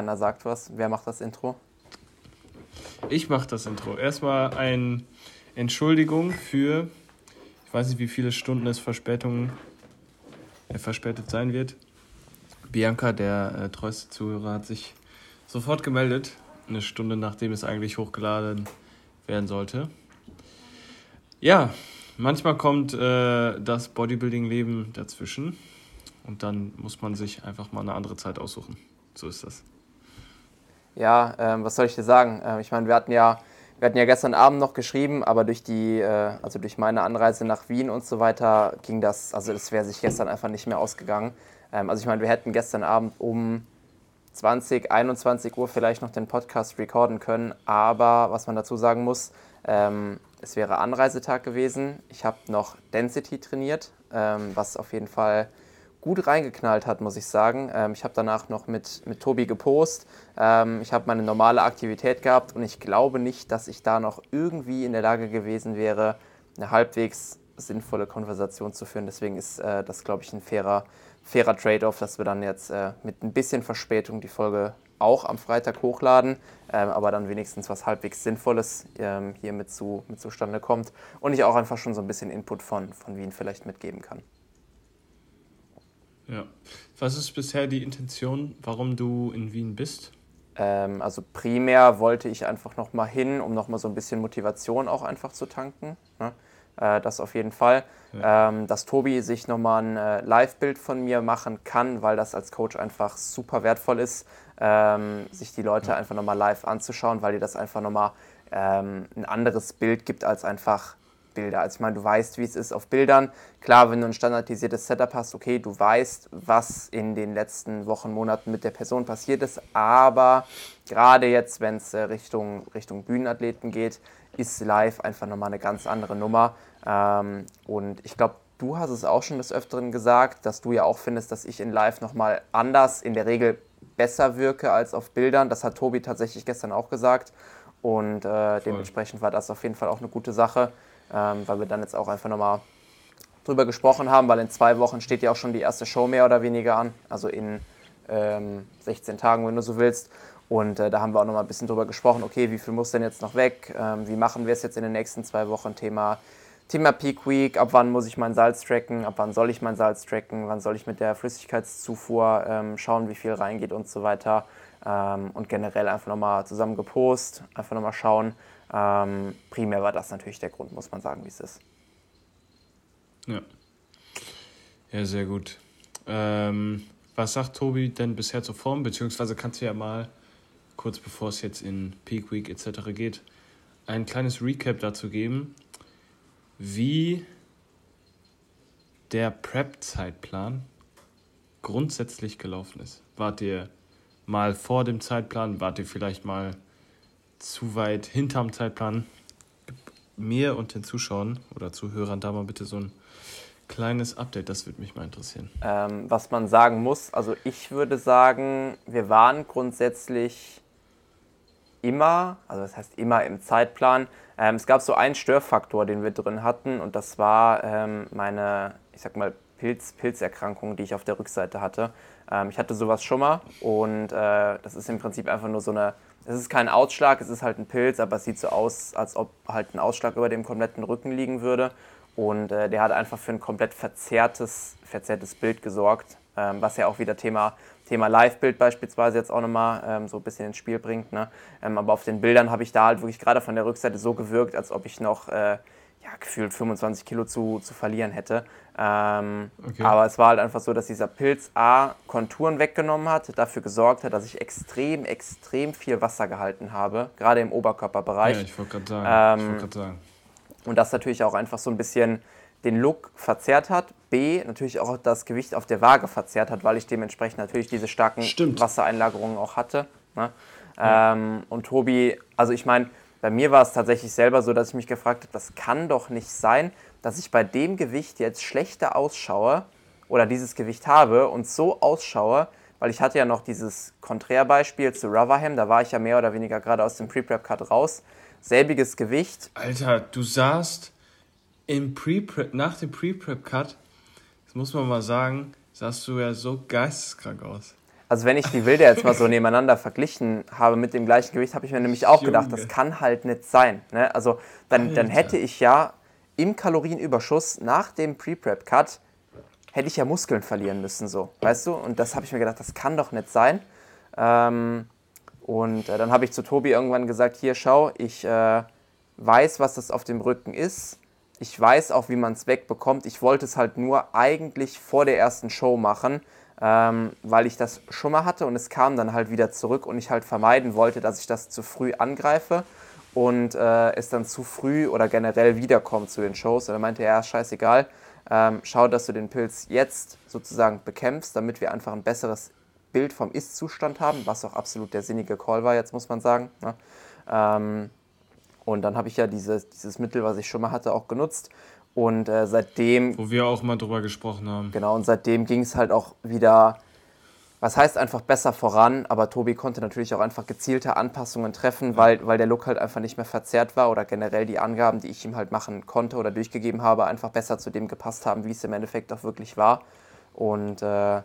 keiner sagt was. Wer macht das Intro? Ich mache das Intro. Erstmal eine Entschuldigung für, ich weiß nicht, wie viele Stunden es Verspätung, äh, verspätet sein wird. Bianca, der äh, treueste Zuhörer, hat sich sofort gemeldet, eine Stunde nachdem es eigentlich hochgeladen werden sollte. Ja, manchmal kommt äh, das Bodybuilding-Leben dazwischen und dann muss man sich einfach mal eine andere Zeit aussuchen. So ist das. Ja, ähm, was soll ich dir sagen? Ähm, ich meine, wir hatten ja wir hatten ja gestern Abend noch geschrieben, aber durch die, äh, also durch meine Anreise nach Wien und so weiter ging das, also das wäre sich gestern einfach nicht mehr ausgegangen. Ähm, also ich meine, wir hätten gestern Abend um 20, 21 Uhr vielleicht noch den Podcast recorden können, aber was man dazu sagen muss, ähm, es wäre Anreisetag gewesen. Ich habe noch Density trainiert, ähm, was auf jeden Fall gut reingeknallt hat, muss ich sagen. Ähm, ich habe danach noch mit, mit Tobi gepost. Ähm, ich habe meine normale Aktivität gehabt und ich glaube nicht, dass ich da noch irgendwie in der Lage gewesen wäre, eine halbwegs sinnvolle Konversation zu führen. Deswegen ist äh, das, glaube ich, ein fairer, fairer Trade-off, dass wir dann jetzt äh, mit ein bisschen Verspätung die Folge auch am Freitag hochladen, ähm, aber dann wenigstens was halbwegs Sinnvolles ähm, hier mit, zu, mit zustande kommt und ich auch einfach schon so ein bisschen Input von, von Wien vielleicht mitgeben kann. Ja. Was ist bisher die Intention, warum du in Wien bist? Ähm, also primär wollte ich einfach nochmal hin, um nochmal so ein bisschen Motivation auch einfach zu tanken. Ne? Äh, das auf jeden Fall. Ja. Ähm, dass Tobi sich nochmal ein äh, Live-Bild von mir machen kann, weil das als Coach einfach super wertvoll ist, ähm, sich die Leute ja. einfach nochmal live anzuschauen, weil dir das einfach nochmal ähm, ein anderes Bild gibt als einfach Bilder. Also ich meine, du weißt, wie es ist auf Bildern. Klar, wenn du ein standardisiertes Setup hast, okay, du weißt, was in den letzten Wochen, Monaten mit der Person passiert ist, aber gerade jetzt, wenn es äh, Richtung, Richtung Bühnenathleten geht, ist live einfach nochmal eine ganz andere Nummer. Ähm, und ich glaube, du hast es auch schon des Öfteren gesagt, dass du ja auch findest, dass ich in live nochmal anders, in der Regel besser wirke als auf Bildern. Das hat Tobi tatsächlich gestern auch gesagt. Und äh, dementsprechend war das auf jeden Fall auch eine gute Sache ähm, weil wir dann jetzt auch einfach nochmal drüber gesprochen haben, weil in zwei Wochen steht ja auch schon die erste Show mehr oder weniger an, also in ähm, 16 Tagen, wenn du so willst. Und äh, da haben wir auch nochmal ein bisschen drüber gesprochen, okay, wie viel muss denn jetzt noch weg? Ähm, wie machen wir es jetzt in den nächsten zwei Wochen? Thema, Thema Peak Week, ab wann muss ich mein Salz tracken, ab wann soll ich mein Salz tracken, wann soll ich mit der Flüssigkeitszufuhr ähm, schauen, wie viel reingeht und so weiter. Ähm, und generell einfach nochmal zusammen gepost, einfach nochmal schauen, ähm, primär war das natürlich der Grund, muss man sagen, wie es ist. Ja. Ja, sehr gut. Ähm, was sagt Tobi denn bisher zur Form? Beziehungsweise kannst du ja mal, kurz bevor es jetzt in Peak Week etc. geht, ein kleines Recap dazu geben, wie der Prep-Zeitplan grundsätzlich gelaufen ist. Wart ihr mal vor dem Zeitplan? Wart ihr vielleicht mal zu weit hinterm Zeitplan. Mir und den Zuschauern oder Zuhörern da mal bitte so ein kleines Update, das würde mich mal interessieren. Ähm, was man sagen muss, also ich würde sagen, wir waren grundsätzlich immer, also das heißt immer im Zeitplan. Ähm, es gab so einen Störfaktor, den wir drin hatten und das war ähm, meine, ich sag mal, Pilz, Pilzerkrankung, die ich auf der Rückseite hatte. Ähm, ich hatte sowas schon mal und äh, das ist im Prinzip einfach nur so eine es ist kein Ausschlag, es ist halt ein Pilz, aber es sieht so aus, als ob halt ein Ausschlag über dem kompletten Rücken liegen würde. Und äh, der hat einfach für ein komplett verzerrtes, verzerrtes Bild gesorgt, ähm, was ja auch wieder Thema, Thema Live-Bild beispielsweise jetzt auch nochmal ähm, so ein bisschen ins Spiel bringt. Ne? Ähm, aber auf den Bildern habe ich da halt wirklich gerade von der Rückseite so gewirkt, als ob ich noch äh, ja, gefühlt 25 Kilo zu, zu verlieren hätte. Ähm, okay. Aber es war halt einfach so, dass dieser Pilz A Konturen weggenommen hat, dafür gesorgt hat, dass ich extrem, extrem viel Wasser gehalten habe, gerade im Oberkörperbereich. Ja, ich wollte gerade sagen. Ähm, wollt sagen. Und das natürlich auch einfach so ein bisschen den Look verzerrt hat. B, natürlich auch das Gewicht auf der Waage verzerrt hat, weil ich dementsprechend natürlich diese starken Stimmt. Wassereinlagerungen auch hatte. Ne? Ja. Ähm, und Tobi, also ich meine, bei mir war es tatsächlich selber so, dass ich mich gefragt habe, das kann doch nicht sein, dass ich bei dem Gewicht jetzt schlechter ausschaue oder dieses Gewicht habe und so ausschaue, weil ich hatte ja noch dieses Konträrbeispiel zu Rotherham, da war ich ja mehr oder weniger gerade aus dem Pre-Prep-Cut raus. Selbiges Gewicht. Alter, du sahst im Pre nach dem Pre-Prep-Cut, das muss man mal sagen, sahst du ja so geisteskrank aus. Also wenn ich die Bilder jetzt mal so nebeneinander verglichen habe mit dem gleichen Gewicht, habe ich mir nämlich auch gedacht, das kann halt nicht sein. Ne? Also dann, dann hätte ich ja im Kalorienüberschuss nach dem Pre-Prep-Cut, hätte ich ja Muskeln verlieren müssen, so, weißt du? Und das habe ich mir gedacht, das kann doch nicht sein. Ähm, und äh, dann habe ich zu Tobi irgendwann gesagt, hier schau, ich äh, weiß, was das auf dem Rücken ist. Ich weiß auch, wie man es wegbekommt. Ich wollte es halt nur eigentlich vor der ersten Show machen, ähm, weil ich das schon mal hatte und es kam dann halt wieder zurück und ich halt vermeiden wollte, dass ich das zu früh angreife und äh, es dann zu früh oder generell wiederkommt zu den Shows. Und er meinte, ja, scheißegal, ähm, schau, dass du den Pilz jetzt sozusagen bekämpfst, damit wir einfach ein besseres Bild vom Ist-Zustand haben, was auch absolut der sinnige Call war, jetzt muss man sagen. Ne? Ähm, und dann habe ich ja dieses, dieses Mittel, was ich schon mal hatte, auch genutzt. Und äh, seitdem. Wo wir auch mal drüber gesprochen haben. Genau, und seitdem ging es halt auch wieder, was heißt einfach besser voran, aber Tobi konnte natürlich auch einfach gezielte Anpassungen treffen, weil, weil der Look halt einfach nicht mehr verzerrt war oder generell die Angaben, die ich ihm halt machen konnte oder durchgegeben habe, einfach besser zu dem gepasst haben, wie es im Endeffekt auch wirklich war. Und äh,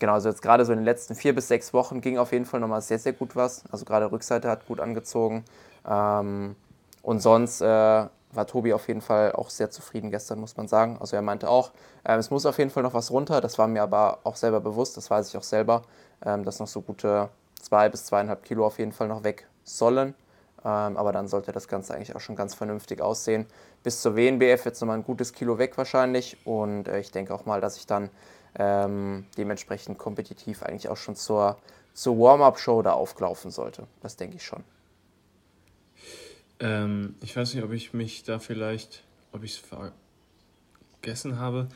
genau, also jetzt gerade so in den letzten vier bis sechs Wochen ging auf jeden Fall nochmal sehr, sehr gut was. Also gerade Rückseite hat gut angezogen. Ähm, und sonst äh, war Tobi auf jeden Fall auch sehr zufrieden gestern, muss man sagen. Also er meinte auch, äh, es muss auf jeden Fall noch was runter. Das war mir aber auch selber bewusst, das weiß ich auch selber, ähm, dass noch so gute zwei bis zweieinhalb Kilo auf jeden Fall noch weg sollen. Ähm, aber dann sollte das Ganze eigentlich auch schon ganz vernünftig aussehen. Bis zur WNBF jetzt nochmal ein gutes Kilo weg wahrscheinlich. Und äh, ich denke auch mal, dass ich dann ähm, dementsprechend kompetitiv eigentlich auch schon zur, zur Warm-Up-Show da auflaufen sollte. Das denke ich schon. Ähm, ich weiß nicht, ob ich mich da vielleicht, ob ich es vergessen habe.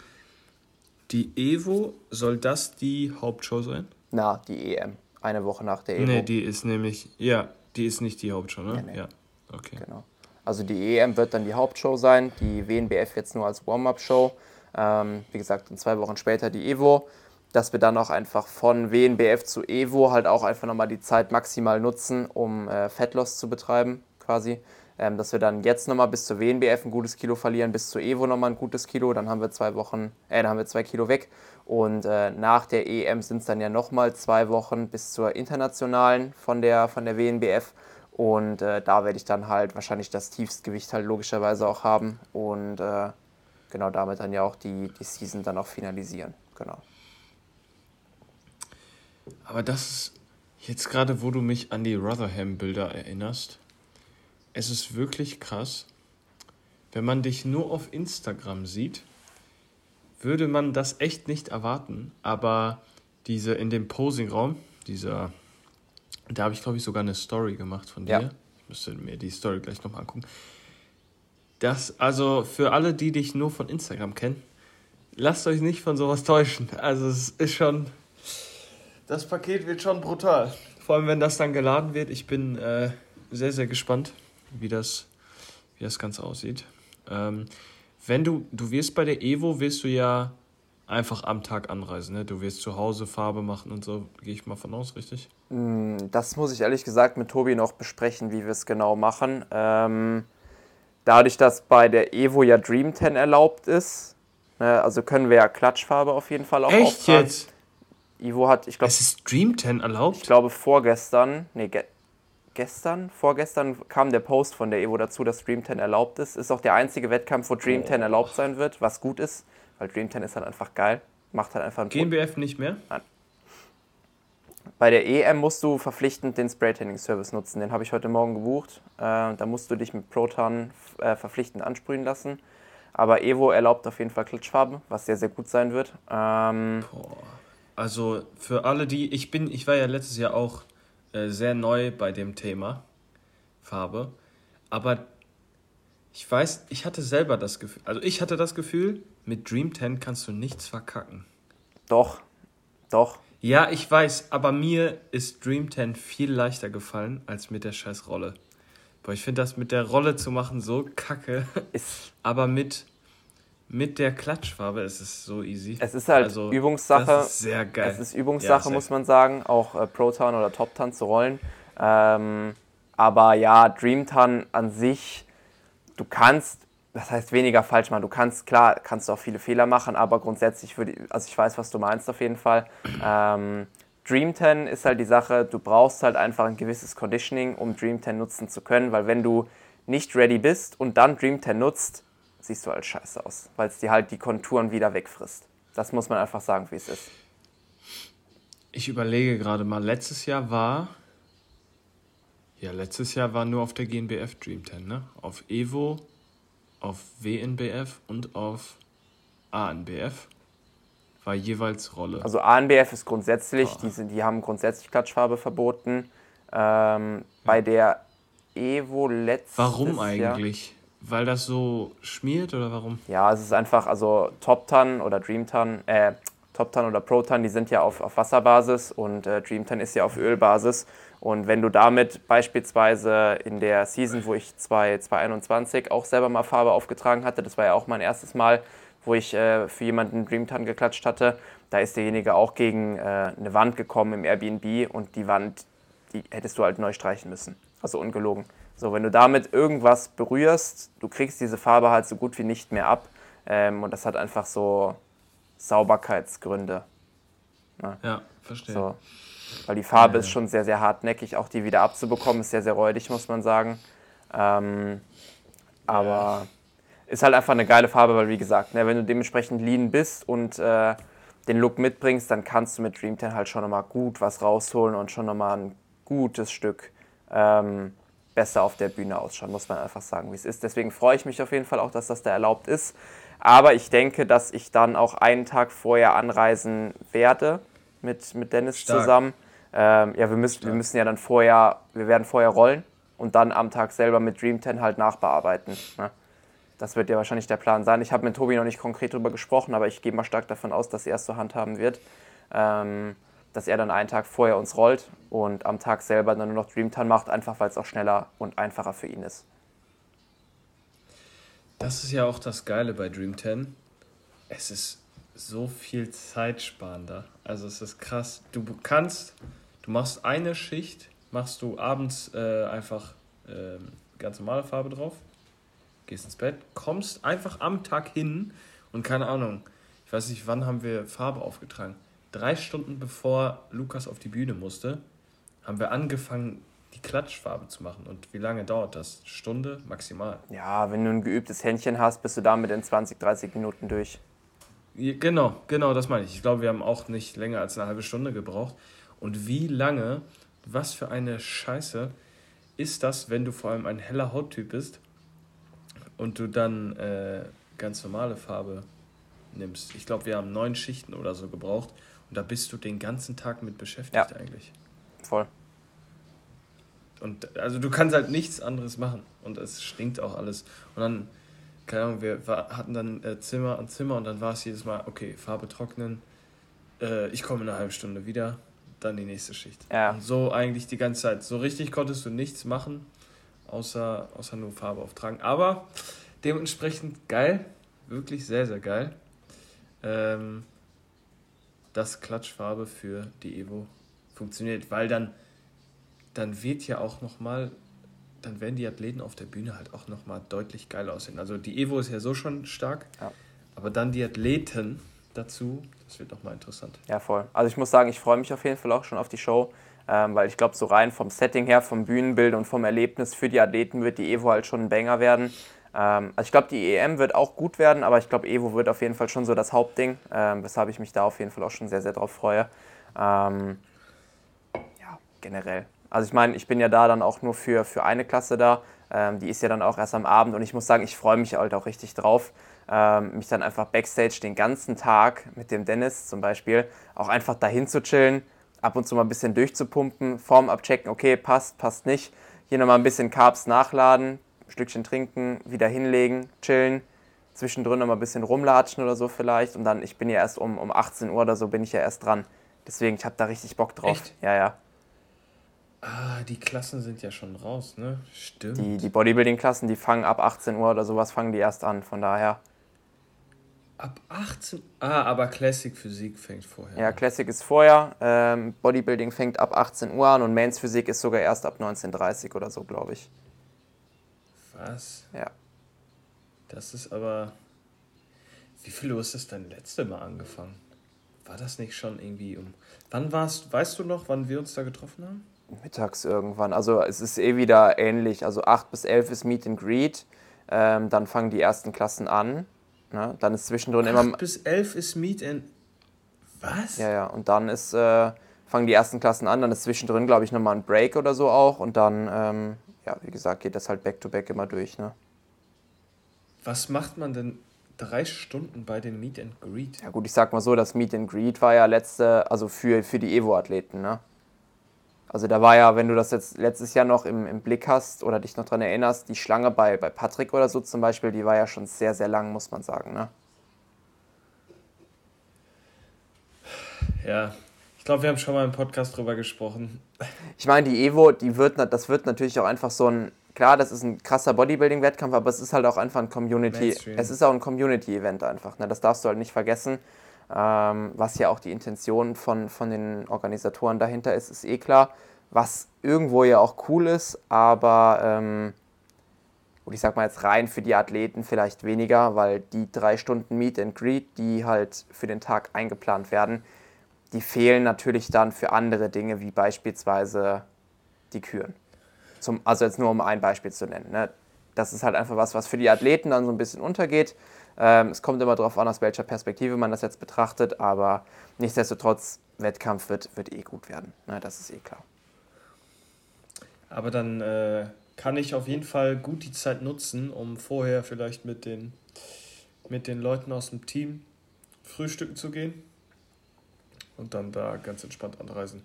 Die Evo, soll das die Hauptshow sein? Na, die EM. Eine Woche nach der Evo. Nee, die ist nämlich, ja, die ist nicht die Hauptshow, ne? Nee, nee. Ja, okay. Genau. Also die EM wird dann die Hauptshow sein, die WNBF jetzt nur als Warm-Up-Show. Ähm, wie gesagt, zwei Wochen später die Evo. Dass wir dann auch einfach von WNBF zu Evo halt auch einfach nochmal die Zeit maximal nutzen, um äh, Fettloss zu betreiben quasi. Ähm, dass wir dann jetzt nochmal bis zur WNBF ein gutes Kilo verlieren, bis zur Evo nochmal ein gutes Kilo, dann haben wir zwei Wochen, äh, dann haben wir zwei Kilo weg. Und äh, nach der EM sind es dann ja nochmal zwei Wochen bis zur internationalen von der, von der WNBF. Und äh, da werde ich dann halt wahrscheinlich das Tiefstgewicht halt logischerweise auch haben. Und äh, genau damit dann ja auch die, die Season dann auch finalisieren. Genau. Aber das ist jetzt gerade, wo du mich an die Rotherham-Bilder erinnerst es ist wirklich krass. Wenn man dich nur auf Instagram sieht, würde man das echt nicht erwarten. Aber diese in dem Posing-Raum, dieser, da habe ich glaube ich sogar eine Story gemacht von dir. Ja. Ich müsste mir die Story gleich nochmal angucken. Das, also für alle, die dich nur von Instagram kennen, lasst euch nicht von sowas täuschen. Also es ist schon, das Paket wird schon brutal. Vor allem, wenn das dann geladen wird. Ich bin äh, sehr, sehr gespannt wie das, wie das Ganze aussieht. Ähm, wenn du, du wirst bei der Evo, wirst du ja einfach am Tag anreisen. Ne? Du wirst zu Hause Farbe machen und so, gehe ich mal von aus, richtig? Mm, das muss ich ehrlich gesagt mit Tobi noch besprechen, wie wir es genau machen. Ähm, dadurch, dass bei der Evo ja Dream 10 erlaubt ist, ne, also können wir ja Klatschfarbe auf jeden Fall auch Echt auftragen. jetzt? Ivo hat, ich glaube. Es ist Dream 10 erlaubt? Ich glaube vorgestern, nee, gestern, vorgestern kam der Post von der Evo dazu, dass Dream 10 erlaubt ist. Ist auch der einzige Wettkampf, wo Dream 10 erlaubt sein wird, was gut ist, weil Dream 10 ist halt einfach geil. Macht halt einfach einen GmbF nicht mehr? Nein. Bei der EM musst du verpflichtend den Spray-Tanning-Service nutzen. Den habe ich heute Morgen gebucht. Äh, da musst du dich mit Proton äh, verpflichtend ansprühen lassen. Aber Evo erlaubt auf jeden Fall Klitschfarbe, was sehr, sehr gut sein wird. Ähm, also für alle, die. Ich bin, ich war ja letztes Jahr auch äh, sehr neu bei dem Thema Farbe. Aber ich weiß, ich hatte selber das Gefühl, also ich hatte das Gefühl, mit Dream 10 kannst du nichts verkacken. Doch, doch. Ja, ich weiß, aber mir ist Dream 10 viel leichter gefallen als mit der scheiß Rolle. Boah, ich finde das mit der Rolle zu machen so kacke. Ist aber mit mit der Klatschfarbe ist es so easy. Es ist halt also, Übungssache. Das ist sehr geil. Es ist Übungssache, ja, muss man sagen, auch äh, Proton oder Top-Tan zu rollen. Ähm, aber ja, Dreamtan an sich, du kannst, das heißt weniger falsch machen. Du kannst, klar, kannst du auch viele Fehler machen, aber grundsätzlich würde also ich weiß, was du meinst auf jeden Fall. Ähm, Dream 10 ist halt die Sache, du brauchst halt einfach ein gewisses Conditioning, um Dream 10 nutzen zu können, weil wenn du nicht ready bist und dann Dream 10 nutzt, siehst du halt scheiße aus, weil es dir halt die Konturen wieder wegfrisst. Das muss man einfach sagen, wie es ist. Ich überlege gerade mal, letztes Jahr war. Ja, letztes Jahr war nur auf der GNBF Dream 10, ne? Auf Evo, auf WNBF und auf ANBF war jeweils Rolle. Also ANBF ist grundsätzlich, die, sind, die haben grundsätzlich Klatschfarbe verboten. Ähm, bei der Evo letztes Warum eigentlich? Jahr, Weil das so schmiert oder warum? Ja, es ist einfach, also Top Ton oder Dream Ton, äh, Top Ton oder Pro Ton, die sind ja auf, auf Wasserbasis und äh, Dream Ton ist ja auf Ölbasis. Und wenn du damit beispielsweise in der Season, wo ich 2021 auch selber mal Farbe aufgetragen hatte, das war ja auch mein erstes Mal, wo ich äh, für jemanden Dreamtan geklatscht hatte, da ist derjenige auch gegen äh, eine Wand gekommen im Airbnb und die Wand, die hättest du halt neu streichen müssen. Also ungelogen. So, wenn du damit irgendwas berührst, du kriegst diese Farbe halt so gut wie nicht mehr ab. Ähm, und das hat einfach so Sauberkeitsgründe. Ne? Ja, verstehe. So. Weil die Farbe ja, ist schon sehr, sehr hartnäckig, auch die wieder abzubekommen, ist sehr, sehr räudig, muss man sagen. Ähm, aber ist halt einfach eine geile Farbe, weil wie gesagt, ne, wenn du dementsprechend lean bist und äh, den Look mitbringst, dann kannst du mit Dream 10 halt schon nochmal gut was rausholen und schon nochmal ein gutes Stück ähm, besser auf der Bühne ausschauen, muss man einfach sagen, wie es ist. Deswegen freue ich mich auf jeden Fall auch, dass das da erlaubt ist. Aber ich denke, dass ich dann auch einen Tag vorher anreisen werde mit, mit Dennis Stark. zusammen. Ähm, ja, wir müssen, wir müssen ja dann vorher, wir werden vorher rollen und dann am Tag selber mit Dream 10 halt nachbearbeiten. Ne? Das wird ja wahrscheinlich der Plan sein. Ich habe mit Tobi noch nicht konkret darüber gesprochen, aber ich gehe mal stark davon aus, dass er es zur Hand haben wird. Ähm, dass er dann einen Tag vorher uns rollt und am Tag selber dann nur noch Dreamtime macht, einfach weil es auch schneller und einfacher für ihn ist. Das ist ja auch das Geile bei Dream 10. Es ist so viel zeitsparender. Also es ist krass. Du kannst, du machst eine Schicht, machst du abends äh, einfach äh, ganz normale Farbe drauf gehst ins Bett, kommst einfach am Tag hin und keine Ahnung, ich weiß nicht, wann haben wir Farbe aufgetragen. Drei Stunden bevor Lukas auf die Bühne musste, haben wir angefangen, die Klatschfarbe zu machen. Und wie lange dauert das? Stunde maximal. Ja, wenn du ein geübtes Händchen hast, bist du damit in 20, 30 Minuten durch. Genau, genau, das meine ich. Ich glaube, wir haben auch nicht länger als eine halbe Stunde gebraucht. Und wie lange, was für eine Scheiße ist das, wenn du vor allem ein heller Hauttyp bist und du dann äh, ganz normale Farbe nimmst. Ich glaube, wir haben neun Schichten oder so gebraucht und da bist du den ganzen Tag mit beschäftigt ja. eigentlich. Voll. Und also du kannst halt nichts anderes machen und es stinkt auch alles. Und dann, keine Ahnung, wir hatten dann äh, Zimmer an Zimmer und dann war es jedes Mal, okay, Farbe trocknen, äh, ich komme in einer halben Stunde wieder, dann die nächste Schicht. Ja. Und so eigentlich die ganze Zeit. So richtig konntest du nichts machen außer, außer nur Farbe auftragen. Aber dementsprechend geil, wirklich sehr, sehr geil. Ähm, dass Klatschfarbe für die Evo funktioniert, weil dann, dann wird ja auch nochmal, dann werden die Athleten auf der Bühne halt auch nochmal deutlich geil aussehen. Also die Evo ist ja so schon stark, ja. aber dann die Athleten dazu, das wird nochmal interessant. Ja, voll. Also ich muss sagen, ich freue mich auf jeden Fall auch schon auf die Show ähm, weil ich glaube, so rein vom Setting her, vom Bühnenbild und vom Erlebnis für die Athleten wird die Evo halt schon ein Banger werden. Ähm, also ich glaube, die EM wird auch gut werden, aber ich glaube, Evo wird auf jeden Fall schon so das Hauptding, ähm, weshalb ich mich da auf jeden Fall auch schon sehr, sehr drauf freue. Ähm, ja, generell. Also ich meine, ich bin ja da dann auch nur für, für eine Klasse da. Ähm, die ist ja dann auch erst am Abend und ich muss sagen, ich freue mich halt auch richtig drauf, ähm, mich dann einfach backstage den ganzen Tag mit dem Dennis zum Beispiel auch einfach dahin zu chillen, ab und zu mal ein bisschen durchzupumpen, Form abchecken, okay, passt, passt nicht. Hier nochmal ein bisschen Carbs nachladen, ein Stückchen trinken, wieder hinlegen, chillen, zwischendrin nochmal ein bisschen rumlatschen oder so vielleicht. Und dann, ich bin ja erst um, um 18 Uhr oder so, bin ich ja erst dran. Deswegen, ich habe da richtig Bock drauf. Echt? Ja, ja. Ah, die Klassen sind ja schon raus, ne? Stimmt. Die, die Bodybuilding-Klassen, die fangen ab 18 Uhr oder sowas, fangen die erst an. Von daher. Ab 18? Ah, aber Classic Physik fängt vorher Ja, Classic ist vorher. Ähm, Bodybuilding fängt ab 18 Uhr an und Mains Physik ist sogar erst ab 19.30 oder so, glaube ich. Was? Ja. Das ist aber. Wie viel Uhr ist das dein letzte Mal angefangen? war das nicht schon irgendwie um. Wann warst, weißt du noch, wann wir uns da getroffen haben? Mittags irgendwann. Also es ist eh wieder ähnlich. Also 8 bis 11 ist Meet and Greet. Ähm, dann fangen die ersten Klassen an. Ne? Dann ist zwischendrin 8 immer. bis 11 ist Meet and. Was? Ja, ja. Und dann ist, äh, fangen die ersten Klassen an. Dann ist zwischendrin, glaube ich, nochmal ein Break oder so auch. Und dann, ähm, ja, wie gesagt, geht das halt back-to-back immer durch. Ne? Was macht man denn drei Stunden bei dem Meet and Greet? Ja gut, ich sag mal so, das Meet and Greet war ja letzte, also für, für die Evo-Athleten, ne? Also da war ja, wenn du das jetzt letztes Jahr noch im, im Blick hast oder dich noch dran erinnerst, die Schlange bei, bei Patrick oder so zum Beispiel, die war ja schon sehr, sehr lang, muss man sagen, ne? Ja, glaube, wir haben schon mal im Podcast drüber gesprochen. Ich meine, die Evo, die wird, das wird natürlich auch einfach so ein, klar, das ist ein krasser Bodybuilding-Wettkampf, aber es ist halt auch einfach ein Community, Mainstream. es ist auch ein Community-Event einfach, ne? Das darfst du halt nicht vergessen. Ähm, was ja auch die Intention von, von den Organisatoren dahinter ist, ist eh klar. Was irgendwo ja auch cool ist, aber ähm, und ich sag mal jetzt rein für die Athleten vielleicht weniger, weil die drei Stunden Meet and Greet, die halt für den Tag eingeplant werden, die fehlen natürlich dann für andere Dinge, wie beispielsweise die Küren. Zum, also jetzt nur um ein Beispiel zu nennen. Ne? Das ist halt einfach was, was für die Athleten dann so ein bisschen untergeht. Ähm, es kommt immer darauf an, aus welcher Perspektive man das jetzt betrachtet, aber nichtsdestotrotz, Wettkampf wird, wird eh gut werden. Ne? Das ist eh klar. Aber dann äh, kann ich auf jeden Fall gut die Zeit nutzen, um vorher vielleicht mit den, mit den Leuten aus dem Team frühstücken zu gehen und dann da ganz entspannt anreisen.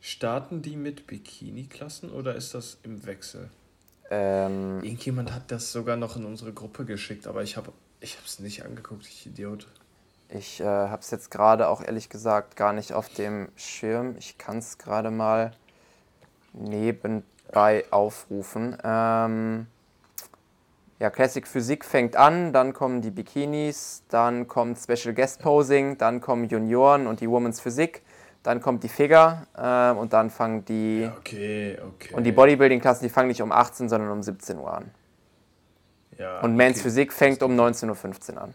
Starten die mit Bikini-Klassen oder ist das im Wechsel? Ähm, Irgendjemand hat das sogar noch in unsere Gruppe geschickt, aber ich habe ich es nicht angeguckt, ich Idiot. Ich äh, habe es jetzt gerade auch ehrlich gesagt gar nicht auf dem Schirm. Ich kann es gerade mal nebenbei aufrufen. Ähm, ja, Classic Physik fängt an, dann kommen die Bikinis, dann kommt Special Guest Posing, dann kommen Junioren und die Women's Physik, dann kommt die Figure ähm, und dann fangen die. Okay, okay. Und die Bodybuilding-Klassen, die fangen nicht um 18, sondern um 17 Uhr an. ja, Und Men's okay. Physik fängt um 19.15 Uhr an.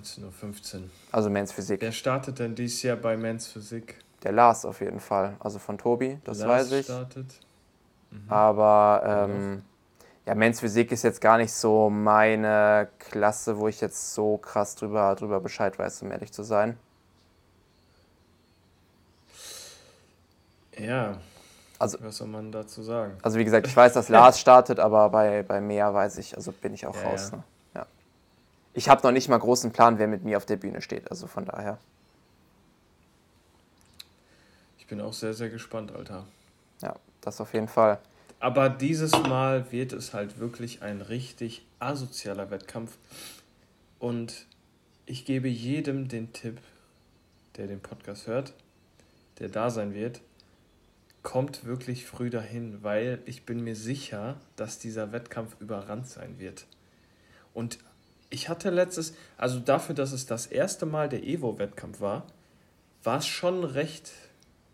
19.15 Uhr. Also Men's Physik. Wer startet denn dieses Jahr bei Men's Physik? Der Lars auf jeden Fall. Also von Tobi, das Lars weiß ich. Startet. Aber ähm, ja, Men's Physik ist jetzt gar nicht so meine Klasse, wo ich jetzt so krass drüber, drüber Bescheid weiß, um ehrlich zu sein. Ja, Also, was soll man dazu sagen? also wie gesagt, ich weiß, dass Lars startet, aber bei, bei Mea weiß ich, also bin ich auch Ja, raus. ja. Ne? Ja. Ich habe noch nicht mal großen Plan, wer mit mir auf der Bühne steht. Also von daher. Ich bin auch sehr, sehr gespannt, Alter. Ja, das auf jeden Fall. Aber dieses Mal wird es halt wirklich ein richtig asozialer Wettkampf. Und ich gebe jedem den Tipp, der den Podcast hört, der da sein wird, kommt wirklich früh dahin, weil ich bin mir sicher, dass dieser Wettkampf überrannt sein wird. Und ich hatte letztes, also dafür, dass es das erste Mal der Evo-Wettkampf war, war es schon recht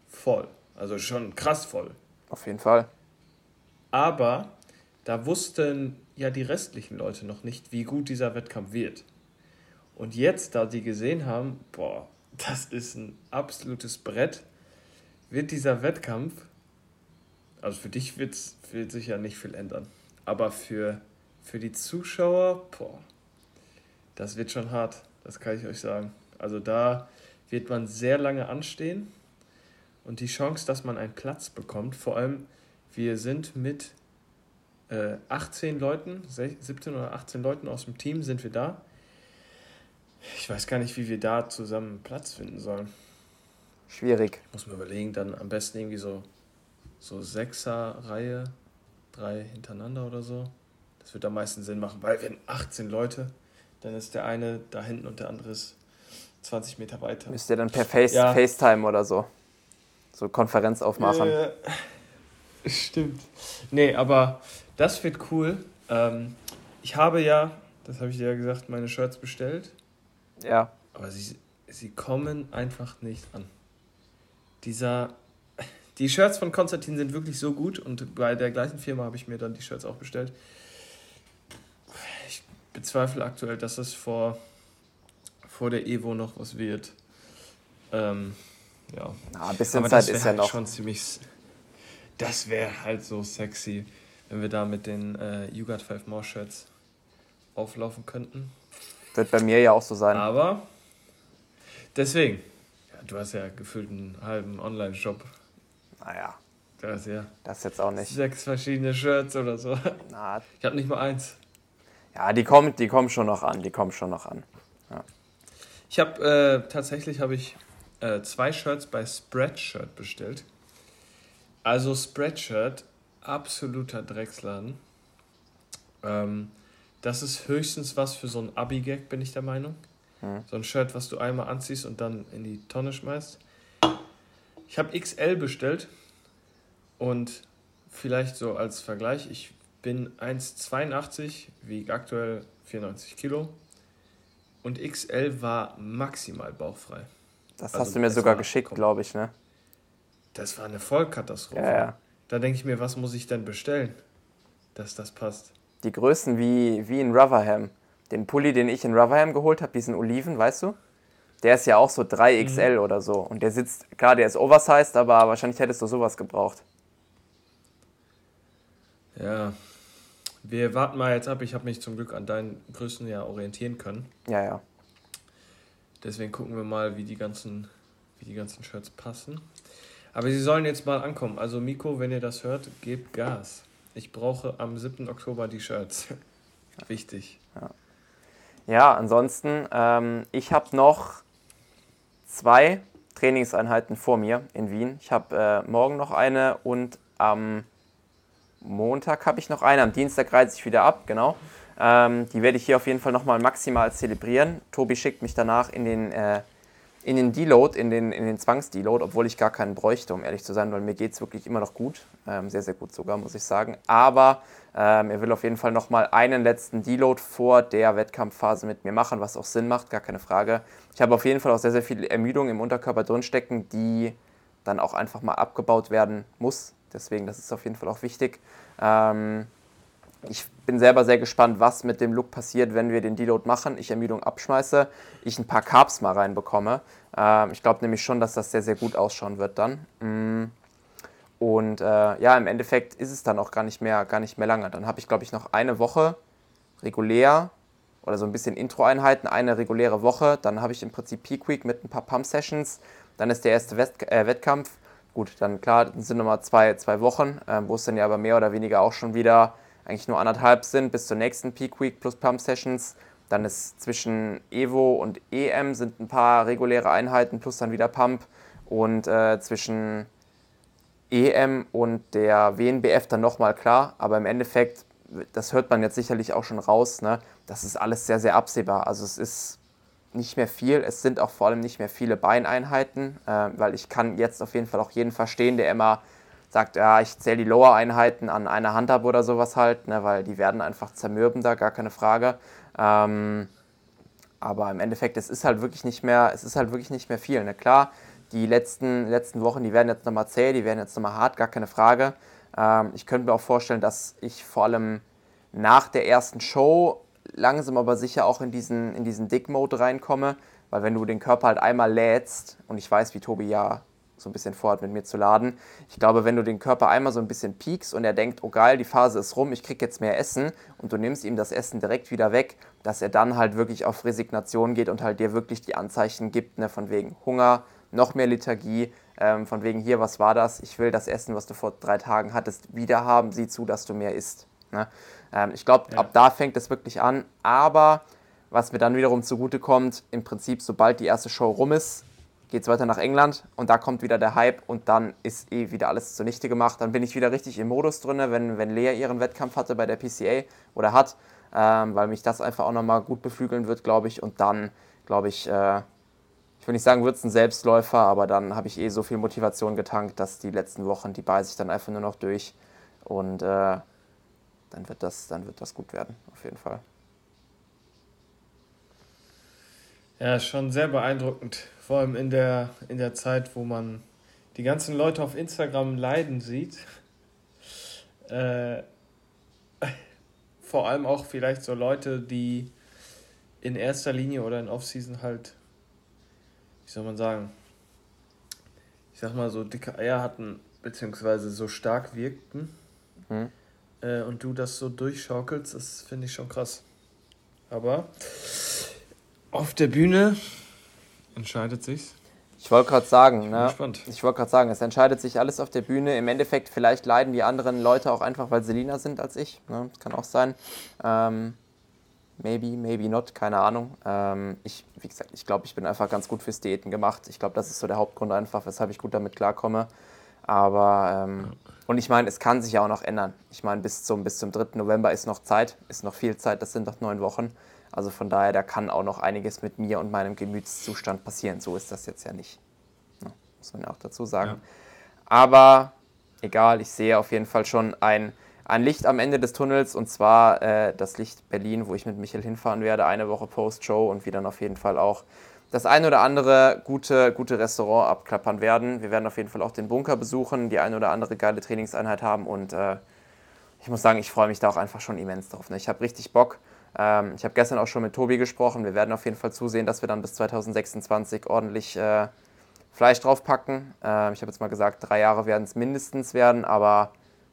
voll. Also schon krass voll. Auf jeden Fall. Aber da wussten ja die restlichen Leute noch nicht, wie gut dieser Wettkampf wird. Und jetzt, da die gesehen haben, boah, das ist ein absolutes Brett, wird dieser Wettkampf, also für dich wird's, wird sich ja nicht viel ändern, aber für, für die Zuschauer, boah, das wird schon hart, das kann ich euch sagen. Also da wird man sehr lange anstehen und die Chance, dass man einen Platz bekommt, vor allem wir sind mit äh, 18 Leuten, 17 oder 18 Leuten aus dem Team sind wir da. Ich weiß gar nicht, wie wir da zusammen Platz finden sollen. Schwierig. Muss man überlegen, dann am besten irgendwie so, so Sechser-Reihe, drei hintereinander oder so. Das wird am meisten Sinn machen, weil wenn 18 Leute, dann ist der eine da hinten und der andere ist 20 Meter weiter. Müsst ihr dann per Face, Ja. FaceTime oder so. So Konferenz aufmachen. Äh, stimmt. Nee, aber das wird cool. Ähm, ich habe ja, das habe ich dir ja gesagt, meine Shirts bestellt, Ja. aber sie, sie kommen einfach nicht an. Dieser, die Shirts von Konstantin sind wirklich so gut und bei der gleichen Firma habe ich mir dann die Shirts auch bestellt. Ich bezweifle aktuell, dass es vor, vor der Evo noch was wird. Ähm, ja. Ah, ein bisschen Aber Zeit ist ja halt noch. Schon ziemlich, das wäre halt so sexy, wenn wir da mit den äh, You Got Five More Shirts auflaufen könnten. Wird bei mir ja auch so sein. Aber deswegen, ja, du hast ja gefühlt einen halben Online-Shop. Naja. Das ja. Das jetzt auch nicht. Sechs verschiedene Shirts oder so. Na, ich habe nicht mal eins. Ja, die kommen, die kommen schon noch an. Die kommen schon noch an. Ja. Ich habe äh, tatsächlich habe ich äh, zwei Shirts bei Spreadshirt bestellt. Also Spreadshirt, absoluter Drecksladen. Ähm, das ist höchstens was für so ein Abi-Gag, bin ich der Meinung. Mhm. So ein Shirt, was du einmal anziehst und dann in die Tonne schmeißt. Ich habe XL bestellt und vielleicht so als Vergleich, ich bin 1,82, wiege aktuell 94 Kilo und XL war maximal bauchfrei. Das also hast du mir sogar geschickt, glaube ich, ne? Das war eine Vollkatastrophe. Ja, ja. Da denke ich mir, was muss ich denn bestellen, dass das passt? Die Größen wie, wie in Rotherham. Den Pulli, den ich in Rotherham geholt habe, diesen Oliven, weißt du? Der ist ja auch so 3XL mhm. oder so. Und der sitzt, klar, der ist oversized, aber wahrscheinlich hättest du sowas gebraucht. Ja, wir warten mal jetzt ab. Ich habe mich zum Glück an deinen Größen ja orientieren können. Ja, ja. Deswegen gucken wir mal, wie die ganzen, wie die ganzen Shirts passen. Aber sie sollen jetzt mal ankommen. Also Miko, wenn ihr das hört, gebt Gas. Ich brauche am 7. Oktober die Shirts. Wichtig. Ja, ja ansonsten, ähm, ich habe noch zwei Trainingseinheiten vor mir in Wien. Ich habe äh, morgen noch eine und am Montag habe ich noch eine, am Dienstag reise ich wieder ab, genau. Ähm, die werde ich hier auf jeden Fall nochmal maximal zelebrieren. Tobi schickt mich danach in den, äh, in den Deload, in den, in den Zwangsdeload, obwohl ich gar keinen bräuchte, um ehrlich zu sein, weil mir geht es wirklich immer noch gut. Ähm, sehr, sehr gut sogar, muss ich sagen. Aber ähm, er will auf jeden Fall nochmal einen letzten Deload vor der Wettkampfphase mit mir machen, was auch Sinn macht, gar keine Frage. Ich habe auf jeden Fall auch sehr, sehr viel Ermüdung im Unterkörper drinstecken, die dann auch einfach mal abgebaut werden muss, Deswegen, das ist auf jeden Fall auch wichtig. Ähm, ich bin selber sehr gespannt, was mit dem Look passiert, wenn wir den Deload machen, ich Ermüdung abschmeiße, ich ein paar Carbs mal reinbekomme. Ähm, ich glaube nämlich schon, dass das sehr, sehr gut ausschauen wird dann. Mm. Und äh, ja, im Endeffekt ist es dann auch gar nicht mehr, gar nicht mehr lange. Dann habe ich, glaube ich, noch eine Woche regulär oder so ein bisschen Intro-Einheiten, eine reguläre Woche. Dann habe ich im Prinzip Peak Week mit ein paar Pump-Sessions. Dann ist der erste Wett äh, Wettkampf Gut, dann klar, sind nochmal zwei, zwei Wochen, äh, wo es dann ja aber mehr oder weniger auch schon wieder eigentlich nur anderthalb sind bis zur nächsten Peak Week plus Pump Sessions. Dann ist zwischen Evo und EM sind ein paar reguläre Einheiten plus dann wieder Pump. Und äh, zwischen EM und der WNBF dann nochmal klar. Aber im Endeffekt, das hört man jetzt sicherlich auch schon raus, ne? das ist alles sehr, sehr absehbar. Also es ist nicht mehr viel. Es sind auch vor allem nicht mehr viele Beineinheiten, äh, weil ich kann jetzt auf jeden Fall auch jeden verstehen, der immer sagt, ja, ich zähle die Lower-Einheiten an einer Hand ab oder sowas halt, ne, weil die werden einfach zermürbender, gar keine Frage. Ähm, aber im Endeffekt, es ist halt wirklich nicht mehr, es ist halt wirklich nicht mehr viel. Ne? Klar, die letzten, letzten Wochen, die werden jetzt nochmal zäh, die werden jetzt nochmal hart, gar keine Frage. Ähm, ich könnte mir auch vorstellen, dass ich vor allem nach der ersten Show langsam aber sicher auch in diesen, in diesen Dick-Mode reinkomme, weil wenn du den Körper halt einmal lädst, und ich weiß, wie Tobi ja so ein bisschen vorhat, mit mir zu laden. Ich glaube, wenn du den Körper einmal so ein bisschen piekst und er denkt, oh geil, die Phase ist rum, ich krieg jetzt mehr Essen und du nimmst ihm das Essen direkt wieder weg, dass er dann halt wirklich auf Resignation geht und halt dir wirklich die Anzeichen gibt, ne, von wegen Hunger, noch mehr Lethargie, ähm, von wegen hier, was war das? Ich will das Essen, was du vor drei Tagen hattest, wieder haben, sieh zu, dass du mehr isst. Ne? Ähm, ich glaube, ja. ab da fängt es wirklich an. Aber was mir dann wiederum zugute kommt, im Prinzip, sobald die erste Show rum ist, geht es weiter nach England und da kommt wieder der Hype und dann ist eh wieder alles zunichte gemacht. Dann bin ich wieder richtig im Modus drin, wenn, wenn Lea ihren Wettkampf hatte bei der PCA oder hat, ähm, weil mich das einfach auch nochmal gut beflügeln wird, glaube ich. Und dann, glaube ich, äh, ich will nicht sagen, wird es ein Selbstläufer, aber dann habe ich eh so viel Motivation getankt, dass die letzten Wochen, die beiße ich dann einfach nur noch durch. Und äh, dann wird das, dann wird das gut werden, auf jeden Fall. Ja, schon sehr beeindruckend. Vor allem in der, in der Zeit, wo man die ganzen Leute auf Instagram leiden sieht. Äh, vor allem auch vielleicht so Leute, die in erster Linie oder in Offseason halt, wie soll man sagen, ich sag mal so dicke Eier hatten, beziehungsweise so stark wirkten. Mhm. Äh, und du das so durchschaukelst, das finde ich schon krass. Aber auf der Bühne entscheidet sich's. Ich wollte gerade sagen, ne? Ich wollte gerade sagen, es entscheidet sich alles auf der Bühne. Im Endeffekt, vielleicht leiden die anderen Leute auch einfach, weil sie leaner sind als ich. Ne? Das kann auch sein. Ähm, maybe, maybe not, keine Ahnung. Ähm, ich, wie gesagt, ich glaube, ich bin einfach ganz gut fürs Diäten gemacht. Ich glaube, das ist so der Hauptgrund einfach, weshalb ich gut damit klarkomme. Aber, ähm, und ich meine, es kann sich ja auch noch ändern. Ich meine, bis zum, bis zum 3. November ist noch Zeit, ist noch viel Zeit, das sind noch neun Wochen. Also von daher, da kann auch noch einiges mit mir und meinem Gemütszustand passieren. So ist das jetzt ja nicht. Ja, muss man ja auch dazu sagen. Ja. Aber egal, ich sehe auf jeden Fall schon ein, ein Licht am Ende des Tunnels und zwar äh, das Licht Berlin, wo ich mit Michael hinfahren werde, eine Woche Post-Show und wir dann auf jeden Fall auch das ein oder andere gute, gute Restaurant abklappern werden. Wir werden auf jeden Fall auch den Bunker besuchen, die eine oder andere geile Trainingseinheit haben und äh, ich muss sagen, ich freue mich da auch einfach schon immens drauf. Ne? Ich habe richtig Bock. Ähm, ich habe gestern auch schon mit Tobi gesprochen. Wir werden auf jeden Fall zusehen, dass wir dann bis 2026 ordentlich äh, Fleisch draufpacken. Ähm, ich habe jetzt mal gesagt, drei Jahre werden es mindestens werden, aber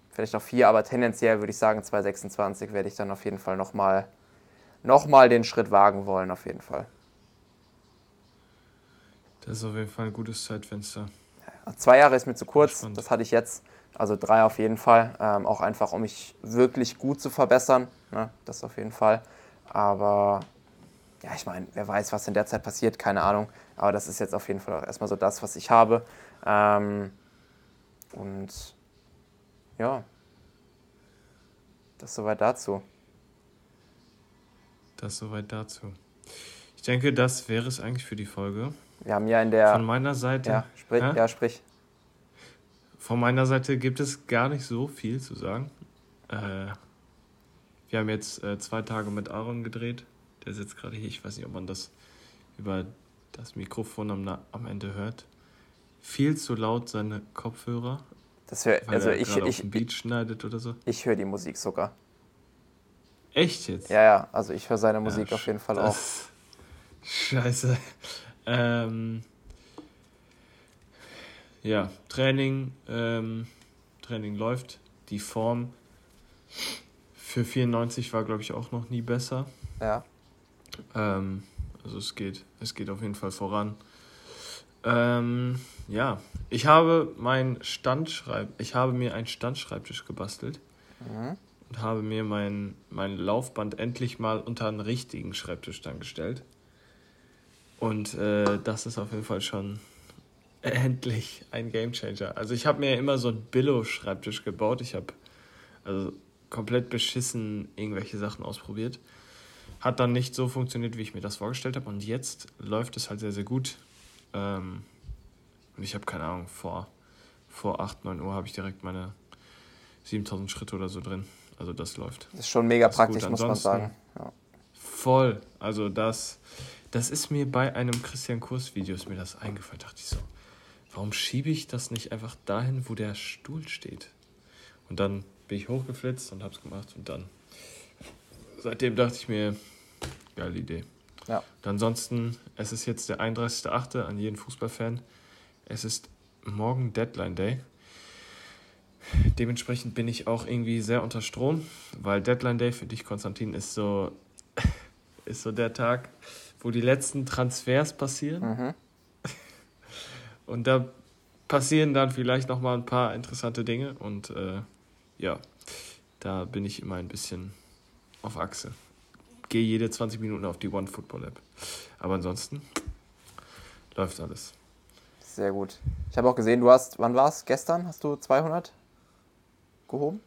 vielleicht auch vier. Aber tendenziell würde ich sagen, 2026 werde ich dann auf jeden Fall nochmal noch mal den Schritt wagen wollen, auf jeden Fall. Das ist auf jeden Fall ein gutes Zeitfenster. Zwei Jahre ist mir zu kurz, das hatte ich jetzt. Also drei auf jeden Fall. Ähm, auch einfach, um mich wirklich gut zu verbessern. Ne? Das auf jeden Fall. Aber ja, ich meine, wer weiß, was in der Zeit passiert, keine Ahnung. Aber das ist jetzt auf jeden Fall auch erstmal so das, was ich habe. Ähm, und ja, das soweit dazu. Das soweit dazu. Ich denke, das wäre es eigentlich für die Folge. Wir haben ja in der. Von meiner Seite. Ja, sprich. Ja, sprich. Von meiner Seite gibt es gar nicht so viel zu sagen. Äh, wir haben jetzt äh, zwei Tage mit Aaron gedreht. Der sitzt gerade hier. Ich weiß nicht, ob man das über das Mikrofon am, am Ende hört. Viel zu laut seine Kopfhörer. Das hör, also ich, ich, auf Beat schneidet oder so. Ich höre die Musik sogar. Echt jetzt? Ja, ja. Also ich höre seine Musik ja, auf jeden Fall auch. Scheiße. Ähm, ja, Training, ähm, Training läuft. Die Form für 94 war, glaube ich, auch noch nie besser. Ja. Ähm, also es geht, es geht auf jeden Fall voran. Ähm, ja, ich habe mein Standschreib, ich habe mir einen Standschreibtisch gebastelt mhm. und habe mir mein, mein Laufband endlich mal unter einen richtigen Schreibtisch dann gestellt. Und äh, das ist auf jeden Fall schon endlich ein Gamechanger. Also ich habe mir immer so einen Billo-Schreibtisch gebaut. Ich habe also komplett beschissen irgendwelche Sachen ausprobiert. Hat dann nicht so funktioniert, wie ich mir das vorgestellt habe. Und jetzt läuft es halt sehr, sehr gut. Ähm, und ich habe keine Ahnung, vor, vor 8, 9 Uhr habe ich direkt meine 7000 Schritte oder so drin. Also das läuft. Das ist schon mega praktisch, muss man sagen. Ja. Voll. Also das, das ist mir bei einem Christian Kurs Video ist mir das eingefallen. Dachte ich so, warum schiebe ich das nicht einfach dahin, wo der Stuhl steht? Und dann bin ich hochgeflitzt und hab's gemacht und dann seitdem dachte ich mir, geile Idee. Ja. Und ansonsten, es ist jetzt der 31.8. an jeden Fußballfan. Es ist morgen Deadline Day. Dementsprechend bin ich auch irgendwie sehr unter Strom, weil Deadline Day für dich, Konstantin, ist so, ist so der Tag, wo die letzten Transfers passieren. Mhm. Und da passieren dann vielleicht noch mal ein paar interessante Dinge und äh, ja, da bin ich immer ein bisschen auf Achse. Gehe jede 20 Minuten auf die One Football App. Aber ansonsten läuft alles. Sehr gut. Ich habe auch gesehen, du hast, wann war es? Gestern hast du 200 gehoben?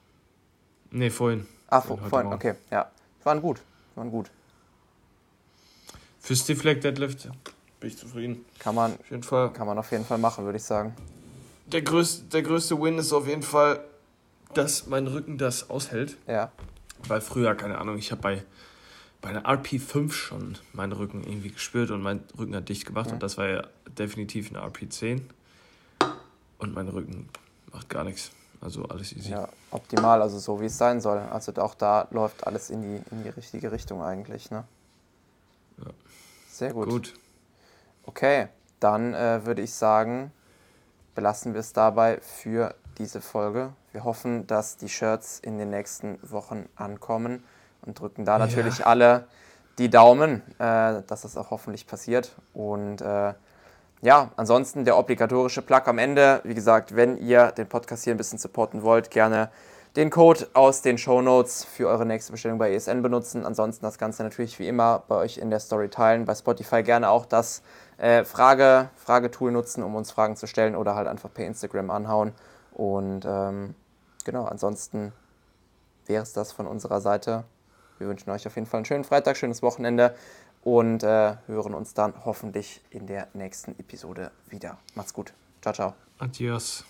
Nee, vorhin. Ah, vorhin, vorhin okay. Ja, waren gut. Waren gut. Für Stiff Leg Deadlift bin ich zufrieden. Kann man auf jeden Fall, kann man auf jeden Fall machen, würde ich sagen. Der größte, der größte Win ist auf jeden Fall, dass mein Rücken das aushält. Ja. Weil früher, keine Ahnung, ich habe bei, bei einer RP5 schon meinen Rücken irgendwie gespürt und mein Rücken hat dicht gemacht. Ja. Und das war ja definitiv eine RP10. Und mein Rücken macht gar nichts. Also alles easy. Ja, optimal, also so wie es sein soll. Also auch da läuft alles in die, in die richtige Richtung eigentlich, ne? Ja. Sehr gut. Gut. Okay, dann äh, würde ich sagen, belassen wir es dabei für diese Folge. Wir hoffen, dass die Shirts in den nächsten Wochen ankommen und drücken da ja. natürlich alle die Daumen, äh, dass das auch hoffentlich passiert. Und äh, ja, ansonsten der obligatorische Plug am Ende. Wie gesagt, wenn ihr den Podcast hier ein bisschen supporten wollt, gerne den Code aus den Show Notes für eure nächste Bestellung bei ESN benutzen. Ansonsten das Ganze natürlich wie immer bei euch in der Story teilen. Bei Spotify gerne auch das äh, Frage, Fragetool nutzen, um uns Fragen zu stellen oder halt einfach per Instagram anhauen. Und ähm, genau, ansonsten wäre es das von unserer Seite. Wir wünschen euch auf jeden Fall einen schönen Freitag, schönes Wochenende und äh, hören uns dann hoffentlich in der nächsten Episode wieder. Macht's gut. Ciao, ciao. Adios.